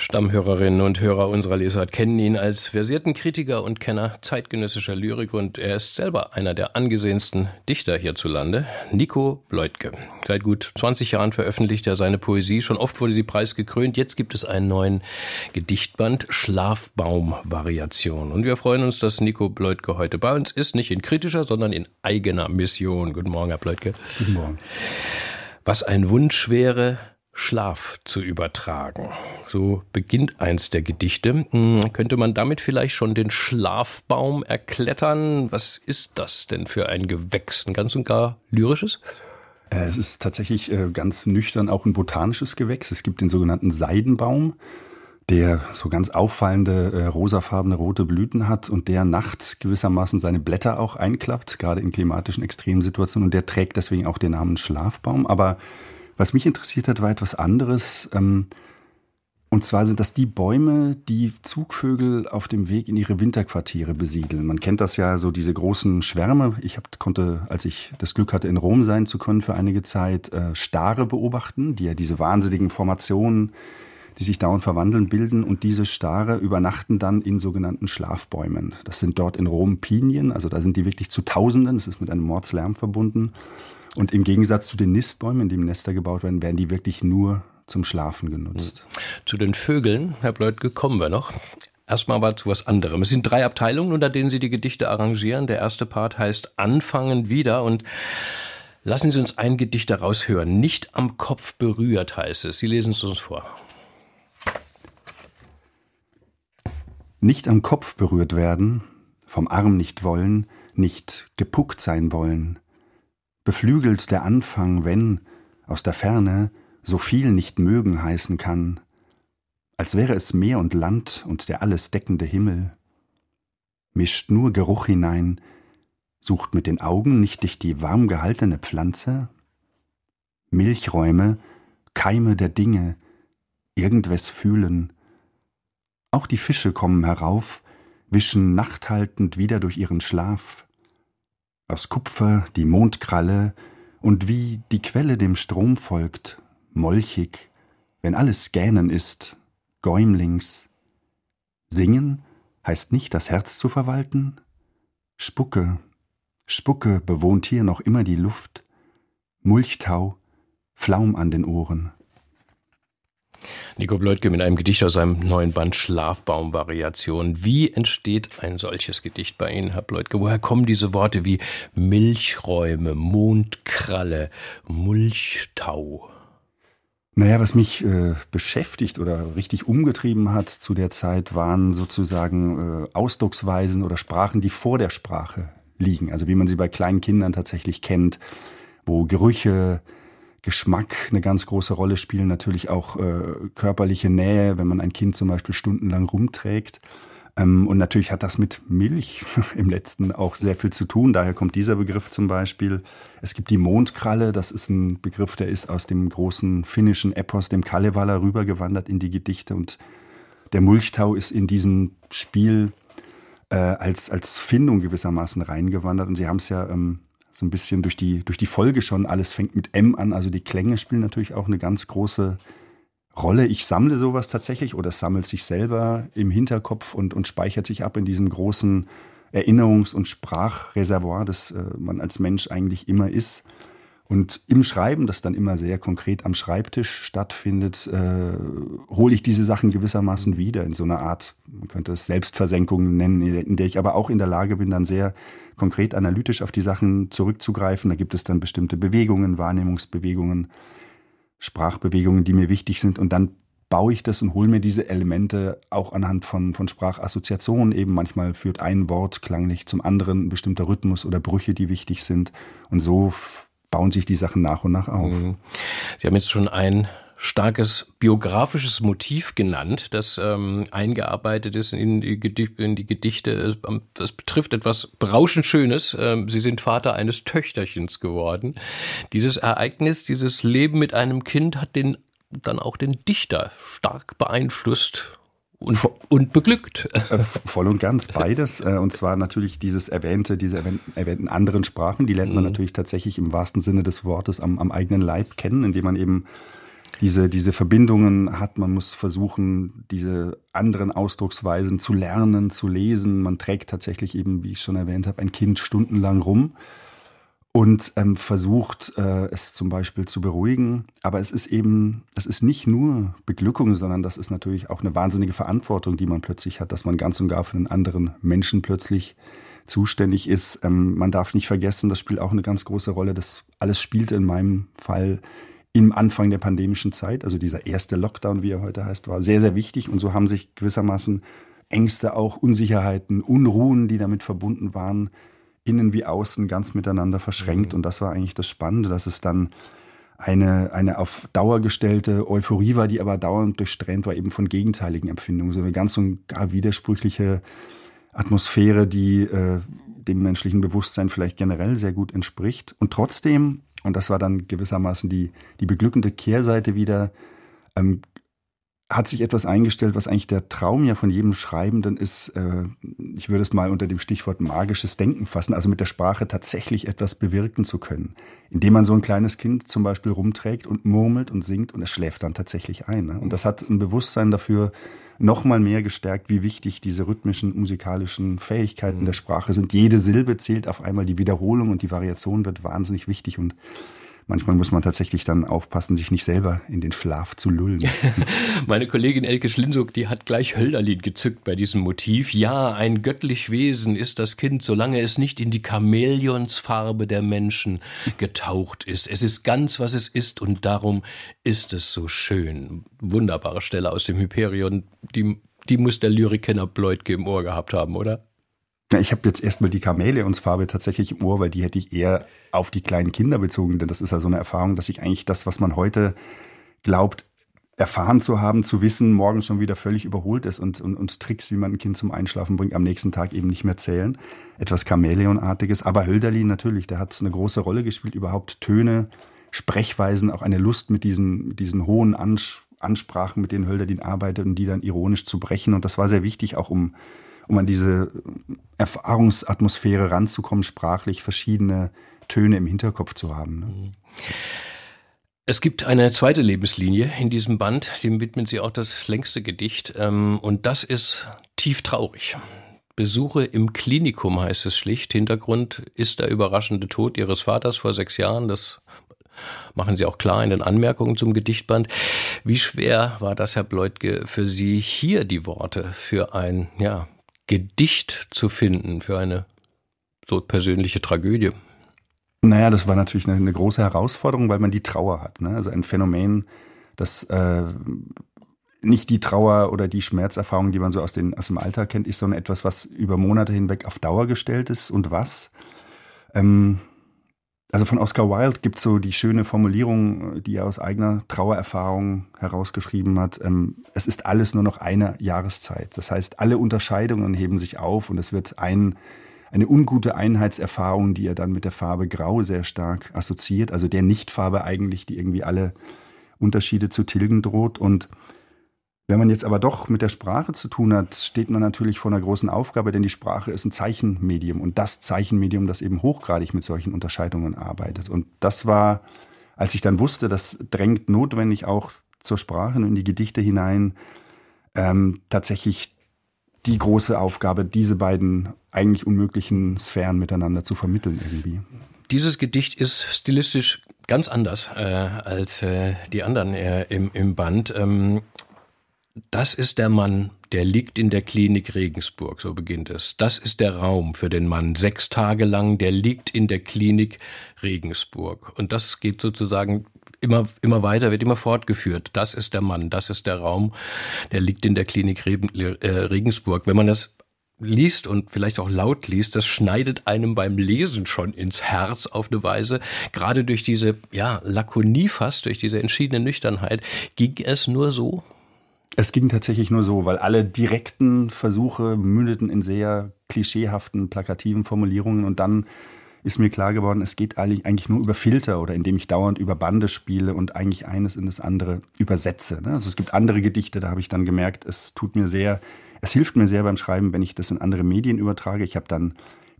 Stammhörerinnen und Hörer unserer Lesart kennen ihn als versierten Kritiker und Kenner zeitgenössischer Lyrik und er ist selber einer der angesehensten Dichter hierzulande, Nico Bleutke. Seit gut 20 Jahren veröffentlicht er seine Poesie, schon oft wurde sie preisgekrönt, jetzt gibt es einen neuen Gedichtband, Schlafbaum-Variation. Und wir freuen uns, dass Nico Bleutke heute bei uns ist, nicht in kritischer, sondern in eigener Mission. Guten Morgen, Herr Bleutke. Guten Morgen. Was ein Wunsch wäre, Schlaf zu übertragen. So beginnt eins der Gedichte. Hm, könnte man damit vielleicht schon den Schlafbaum erklettern? Was ist das denn für ein Gewächs? Ein ganz und gar lyrisches? Äh, es ist tatsächlich äh, ganz nüchtern auch ein botanisches Gewächs. Es gibt den sogenannten Seidenbaum, der so ganz auffallende äh, rosafarbene rote Blüten hat und der nachts gewissermaßen seine Blätter auch einklappt, gerade in klimatischen Extremsituationen. Und der trägt deswegen auch den Namen Schlafbaum. Aber was mich interessiert hat, war etwas anderes. Ähm, und zwar sind das die Bäume, die Zugvögel auf dem Weg in ihre Winterquartiere besiedeln. Man kennt das ja, so diese großen Schwärme. Ich hab, konnte, als ich das Glück hatte, in Rom sein zu können für einige Zeit, äh, Stare beobachten, die ja diese wahnsinnigen Formationen, die sich dauernd verwandeln, bilden. Und diese Stare übernachten dann in sogenannten Schlafbäumen. Das sind dort in Rom Pinien, also da sind die wirklich zu Tausenden. Das ist mit einem Mordslärm verbunden. Und im Gegensatz zu den Nistbäumen, in denen Nester gebaut werden, werden die wirklich nur zum Schlafen genutzt. Hm. Zu den Vögeln, Herr Bleutke, kommen wir noch. Erstmal aber zu was anderem. Es sind drei Abteilungen, unter denen Sie die Gedichte arrangieren. Der erste Part heißt Anfangen wieder und lassen Sie uns ein Gedicht daraus hören. Nicht am Kopf berührt heißt es. Sie lesen es uns vor. Nicht am Kopf berührt werden, vom Arm nicht wollen, nicht gepuckt sein wollen, beflügelt der Anfang, wenn aus der Ferne so viel nicht mögen heißen kann, als wäre es Meer und Land und der alles deckende Himmel, mischt nur Geruch hinein, sucht mit den Augen nicht dich die warm gehaltene Pflanze? Milchräume, Keime der Dinge, irgendwes fühlen. Auch die Fische kommen herauf, wischen nachthaltend wieder durch ihren Schlaf aus Kupfer die Mondkralle, und wie die Quelle dem Strom folgt, molchig, wenn alles Gähnen ist, Gäumlings. Singen heißt nicht das Herz zu verwalten? Spucke, Spucke bewohnt hier noch immer die Luft, Mulchtau, Flaum an den Ohren. Nico Bleutke mit einem Gedicht aus seinem neuen Band Schlafbaum-Variation. Wie entsteht ein solches Gedicht bei Ihnen, Herr Bleutke? Woher kommen diese Worte wie Milchräume, Mondkralle, Mulchtau? Naja, was mich äh, beschäftigt oder richtig umgetrieben hat zu der Zeit, waren sozusagen äh, Ausdrucksweisen oder Sprachen, die vor der Sprache liegen. Also wie man sie bei kleinen Kindern tatsächlich kennt, wo Gerüche, Geschmack eine ganz große Rolle spielen, natürlich auch äh, körperliche Nähe, wenn man ein Kind zum Beispiel stundenlang rumträgt. Ähm, und natürlich hat das mit Milch im letzten auch sehr viel zu tun. Daher kommt dieser Begriff zum Beispiel. Es gibt die Mondkralle, das ist ein Begriff, der ist aus dem großen finnischen Epos, dem Kalevala, rübergewandert in die Gedichte. Und der Mulchtau ist in diesem Spiel äh, als, als Findung gewissermaßen reingewandert. Und Sie haben es ja ähm, so ein bisschen durch die, durch die Folge schon. Alles fängt mit M an, also die Klänge spielen natürlich auch eine ganz große Rolle. Ich sammle sowas tatsächlich oder sammelt sich selber im Hinterkopf und, und speichert sich ab in diesem großen Erinnerungs- und Sprachreservoir, das äh, man als Mensch eigentlich immer ist. Und im Schreiben, das dann immer sehr konkret am Schreibtisch stattfindet, äh, hole ich diese Sachen gewissermaßen wieder in so einer Art, man könnte es Selbstversenkung nennen, in der ich aber auch in der Lage bin, dann sehr konkret analytisch auf die Sachen zurückzugreifen. Da gibt es dann bestimmte Bewegungen, Wahrnehmungsbewegungen, Sprachbewegungen, die mir wichtig sind. Und dann baue ich das und hole mir diese Elemente auch anhand von, von Sprachassoziationen. Eben manchmal führt ein Wort klanglich zum anderen, ein bestimmter Rhythmus oder Brüche, die wichtig sind. Und so bauen sich die Sachen nach und nach auf. Mhm. Sie haben jetzt schon ein starkes biografisches Motiv genannt, das ähm, eingearbeitet ist in die, in die Gedichte. Ähm, das betrifft etwas berauschend Schönes. Ähm, Sie sind Vater eines Töchterchens geworden. Dieses Ereignis, dieses Leben mit einem Kind hat den dann auch den Dichter stark beeinflusst und, und beglückt. Äh, voll und ganz beides. Äh, und zwar natürlich dieses erwähnte, diese erwähnten anderen Sprachen, die lernt man mhm. natürlich tatsächlich im wahrsten Sinne des Wortes am, am eigenen Leib kennen, indem man eben diese, diese Verbindungen hat. Man muss versuchen, diese anderen Ausdrucksweisen zu lernen, zu lesen. Man trägt tatsächlich eben, wie ich schon erwähnt habe, ein Kind stundenlang rum und ähm, versucht, äh, es zum Beispiel zu beruhigen. Aber es ist eben, es ist nicht nur Beglückung, sondern das ist natürlich auch eine wahnsinnige Verantwortung, die man plötzlich hat, dass man ganz und gar für einen anderen Menschen plötzlich zuständig ist. Ähm, man darf nicht vergessen, das spielt auch eine ganz große Rolle. Das alles spielte in meinem Fall im Anfang der pandemischen Zeit. Also dieser erste Lockdown, wie er heute heißt, war sehr, sehr wichtig. Und so haben sich gewissermaßen Ängste, auch Unsicherheiten, Unruhen, die damit verbunden waren, innen wie außen ganz miteinander verschränkt. Mhm. Und das war eigentlich das Spannende, dass es dann eine, eine auf Dauer gestellte Euphorie war, die aber dauernd durchsträhnt war eben von gegenteiligen Empfindungen. So eine ganz und gar widersprüchliche Atmosphäre, die äh, dem menschlichen Bewusstsein vielleicht generell sehr gut entspricht. Und trotzdem, und das war dann gewissermaßen die, die beglückende Kehrseite wieder, ähm, hat sich etwas eingestellt, was eigentlich der Traum ja von jedem Schreibenden ist. Äh, ich würde es mal unter dem Stichwort magisches Denken fassen, also mit der Sprache tatsächlich etwas bewirken zu können. Indem man so ein kleines Kind zum Beispiel rumträgt und murmelt und singt und es schläft dann tatsächlich ein. Ne? Und das hat ein Bewusstsein dafür noch mal mehr gestärkt, wie wichtig diese rhythmischen, musikalischen Fähigkeiten mhm. der Sprache sind. Jede Silbe zählt auf einmal, die Wiederholung und die Variation wird wahnsinnig wichtig und manchmal muss man tatsächlich dann aufpassen, sich nicht selber in den Schlaf zu lullen. Meine Kollegin Elke Schlinsuck, die hat gleich Hölderlin gezückt bei diesem Motiv. Ja, ein göttlich Wesen ist das Kind, solange es nicht in die Chamäleonsfarbe der Menschen getaucht ist. Es ist ganz, was es ist und darum ist es so schön. Wunderbare Stelle aus dem Hyperion, die, die muss der Lyrikkenner Bleutke im Ohr gehabt haben, oder? Ich habe jetzt erstmal die Chamäleonsfarbe tatsächlich im Ohr, weil die hätte ich eher auf die kleinen Kinder bezogen, denn das ist ja so eine Erfahrung, dass ich eigentlich das, was man heute glaubt, erfahren zu haben, zu wissen, morgen schon wieder völlig überholt ist und, und, und Tricks, wie man ein Kind zum Einschlafen bringt, am nächsten Tag eben nicht mehr zählen. Etwas Chamäleonartiges. Aber Hölderlin natürlich, der hat eine große Rolle gespielt, überhaupt Töne, Sprechweisen, auch eine Lust mit diesen, mit diesen hohen Ansprachen, mit denen Hölderlin arbeitet und die dann ironisch zu brechen. Und das war sehr wichtig, auch um um an diese Erfahrungsatmosphäre ranzukommen, sprachlich verschiedene Töne im Hinterkopf zu haben. Ne? Es gibt eine zweite Lebenslinie in diesem Band, dem widmen Sie auch das längste Gedicht, ähm, und das ist tief traurig. Besuche im Klinikum heißt es schlicht. Hintergrund ist der überraschende Tod Ihres Vaters vor sechs Jahren. Das machen Sie auch klar in den Anmerkungen zum Gedichtband. Wie schwer war das, Herr Bleutke, für Sie hier die Worte für ein, ja, Gedicht zu finden für eine so persönliche Tragödie? Naja, das war natürlich eine, eine große Herausforderung, weil man die Trauer hat. Ne? Also ein Phänomen, das äh, nicht die Trauer oder die Schmerzerfahrung, die man so aus, den, aus dem Alltag kennt, ist, sondern etwas, was über Monate hinweg auf Dauer gestellt ist. Und was? Ähm, also von Oscar Wilde gibt so die schöne Formulierung, die er aus eigener Trauererfahrung herausgeschrieben hat. Ähm, es ist alles nur noch eine Jahreszeit. Das heißt, alle Unterscheidungen heben sich auf und es wird ein, eine ungute Einheitserfahrung, die er dann mit der Farbe Grau sehr stark assoziiert. Also der Nichtfarbe eigentlich, die irgendwie alle Unterschiede zu tilgen droht. Und wenn man jetzt aber doch mit der Sprache zu tun hat, steht man natürlich vor einer großen Aufgabe, denn die Sprache ist ein Zeichenmedium und das Zeichenmedium, das eben hochgradig mit solchen Unterscheidungen arbeitet. Und das war, als ich dann wusste, das drängt notwendig auch zur Sprache und in die Gedichte hinein, ähm, tatsächlich die große Aufgabe, diese beiden eigentlich unmöglichen Sphären miteinander zu vermitteln irgendwie. Dieses Gedicht ist stilistisch ganz anders äh, als äh, die anderen äh, im, im Band. Ähm, das ist der Mann, der liegt in der Klinik Regensburg, so beginnt es. Das ist der Raum für den Mann, sechs Tage lang, der liegt in der Klinik Regensburg. Und das geht sozusagen immer, immer weiter, wird immer fortgeführt. Das ist der Mann, das ist der Raum, der liegt in der Klinik äh, Regensburg. Wenn man das liest und vielleicht auch laut liest, das schneidet einem beim Lesen schon ins Herz auf eine Weise. Gerade durch diese, ja, Lakonie fast, durch diese entschiedene Nüchternheit. Ging es nur so? Es ging tatsächlich nur so, weil alle direkten Versuche mündeten in sehr klischeehaften, plakativen Formulierungen und dann ist mir klar geworden, es geht eigentlich nur über Filter oder indem ich dauernd über Bande spiele und eigentlich eines in das andere übersetze. Ne? Also es gibt andere Gedichte, da habe ich dann gemerkt, es tut mir sehr, es hilft mir sehr beim Schreiben, wenn ich das in andere Medien übertrage. Ich habe dann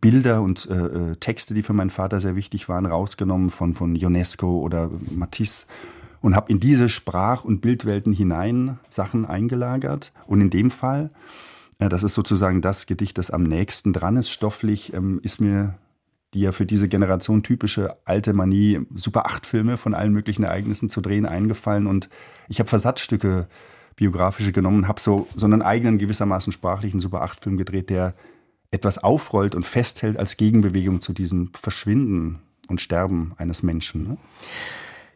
Bilder und äh, äh Texte, die für meinen Vater sehr wichtig waren, rausgenommen von, von UNESCO oder Matisse und habe in diese Sprach- und Bildwelten hinein Sachen eingelagert. Und in dem Fall, äh, das ist sozusagen das Gedicht, das am nächsten dran ist, stofflich, ähm, ist mir die ja für diese Generation typische alte Manie, Super 8 Filme von allen möglichen Ereignissen zu drehen, eingefallen. Und ich habe Versatzstücke biografische genommen, habe so, so einen eigenen gewissermaßen sprachlichen Super 8 Film gedreht, der etwas aufrollt und festhält als Gegenbewegung zu diesem Verschwinden und Sterben eines Menschen. Ne?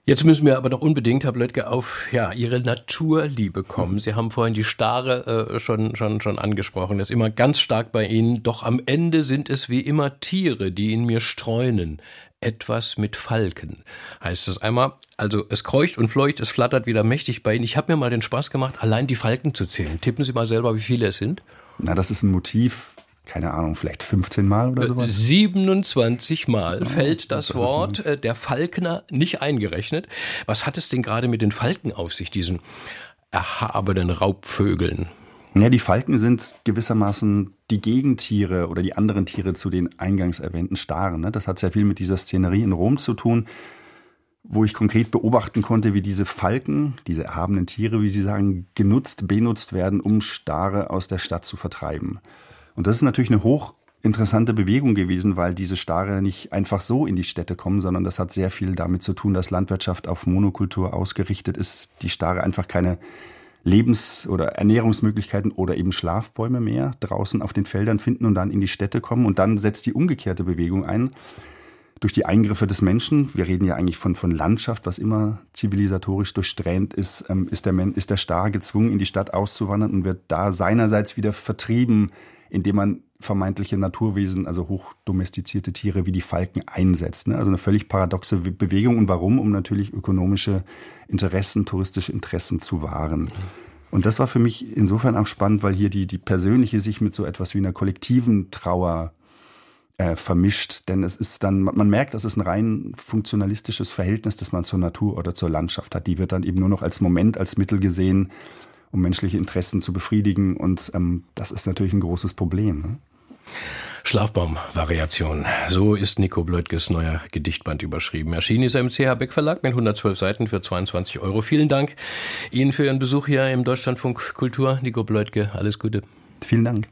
Jetzt müssen wir aber doch unbedingt, Herr Blödke, auf ja, Ihre Naturliebe kommen. Sie haben vorhin die Stare äh, schon, schon, schon angesprochen. Das ist immer ganz stark bei Ihnen. Doch am Ende sind es wie immer Tiere, die in mir streunen. Etwas mit Falken heißt es einmal. Also es kreucht und fleucht, es flattert wieder mächtig bei Ihnen. Ich habe mir mal den Spaß gemacht, allein die Falken zu zählen. Tippen Sie mal selber, wie viele es sind. Na, das ist ein Motiv, keine Ahnung, vielleicht 15 Mal oder sowas? 27 Mal oh, fällt das, das Wort äh, der Falkner nicht eingerechnet. Was hat es denn gerade mit den Falken auf sich, diesen erhabenen Raubvögeln? Ja, die Falken sind gewissermaßen die Gegentiere oder die anderen Tiere zu den eingangs erwähnten Staren. Ne? Das hat sehr viel mit dieser Szenerie in Rom zu tun, wo ich konkret beobachten konnte, wie diese Falken, diese erhabenen Tiere, wie sie sagen, genutzt, benutzt werden, um Stare aus der Stadt zu vertreiben. Und das ist natürlich eine hochinteressante Bewegung gewesen, weil diese Stare nicht einfach so in die Städte kommen, sondern das hat sehr viel damit zu tun, dass Landwirtschaft auf Monokultur ausgerichtet ist. Die Stare einfach keine Lebens- oder Ernährungsmöglichkeiten oder eben Schlafbäume mehr draußen auf den Feldern finden und dann in die Städte kommen. Und dann setzt die umgekehrte Bewegung ein. Durch die Eingriffe des Menschen, wir reden ja eigentlich von, von Landschaft, was immer zivilisatorisch durchsträhnt ist, ähm, ist, der, ist der Star gezwungen, in die Stadt auszuwandern und wird da seinerseits wieder vertrieben indem man vermeintliche Naturwesen, also hochdomestizierte Tiere wie die Falken einsetzt. Ne? Also eine völlig paradoxe Bewegung. Und warum? Um natürlich ökonomische Interessen, touristische Interessen zu wahren. Und das war für mich insofern auch spannend, weil hier die, die persönliche sich mit so etwas wie einer kollektiven Trauer äh, vermischt. Denn es ist dann, man merkt, das ist ein rein funktionalistisches Verhältnis, das man zur Natur oder zur Landschaft hat. Die wird dann eben nur noch als Moment, als Mittel gesehen, um menschliche Interessen zu befriedigen. Und ähm, das ist natürlich ein großes Problem. Ne? Schlafbaum-Variation. So ist Nico Bleutges neuer Gedichtband überschrieben. Erschienen ist er im CH Beck Verlag mit 112 Seiten für 22 Euro. Vielen Dank Ihnen für Ihren Besuch hier im Deutschlandfunk Kultur. Nico Bleutke, alles Gute. Vielen Dank.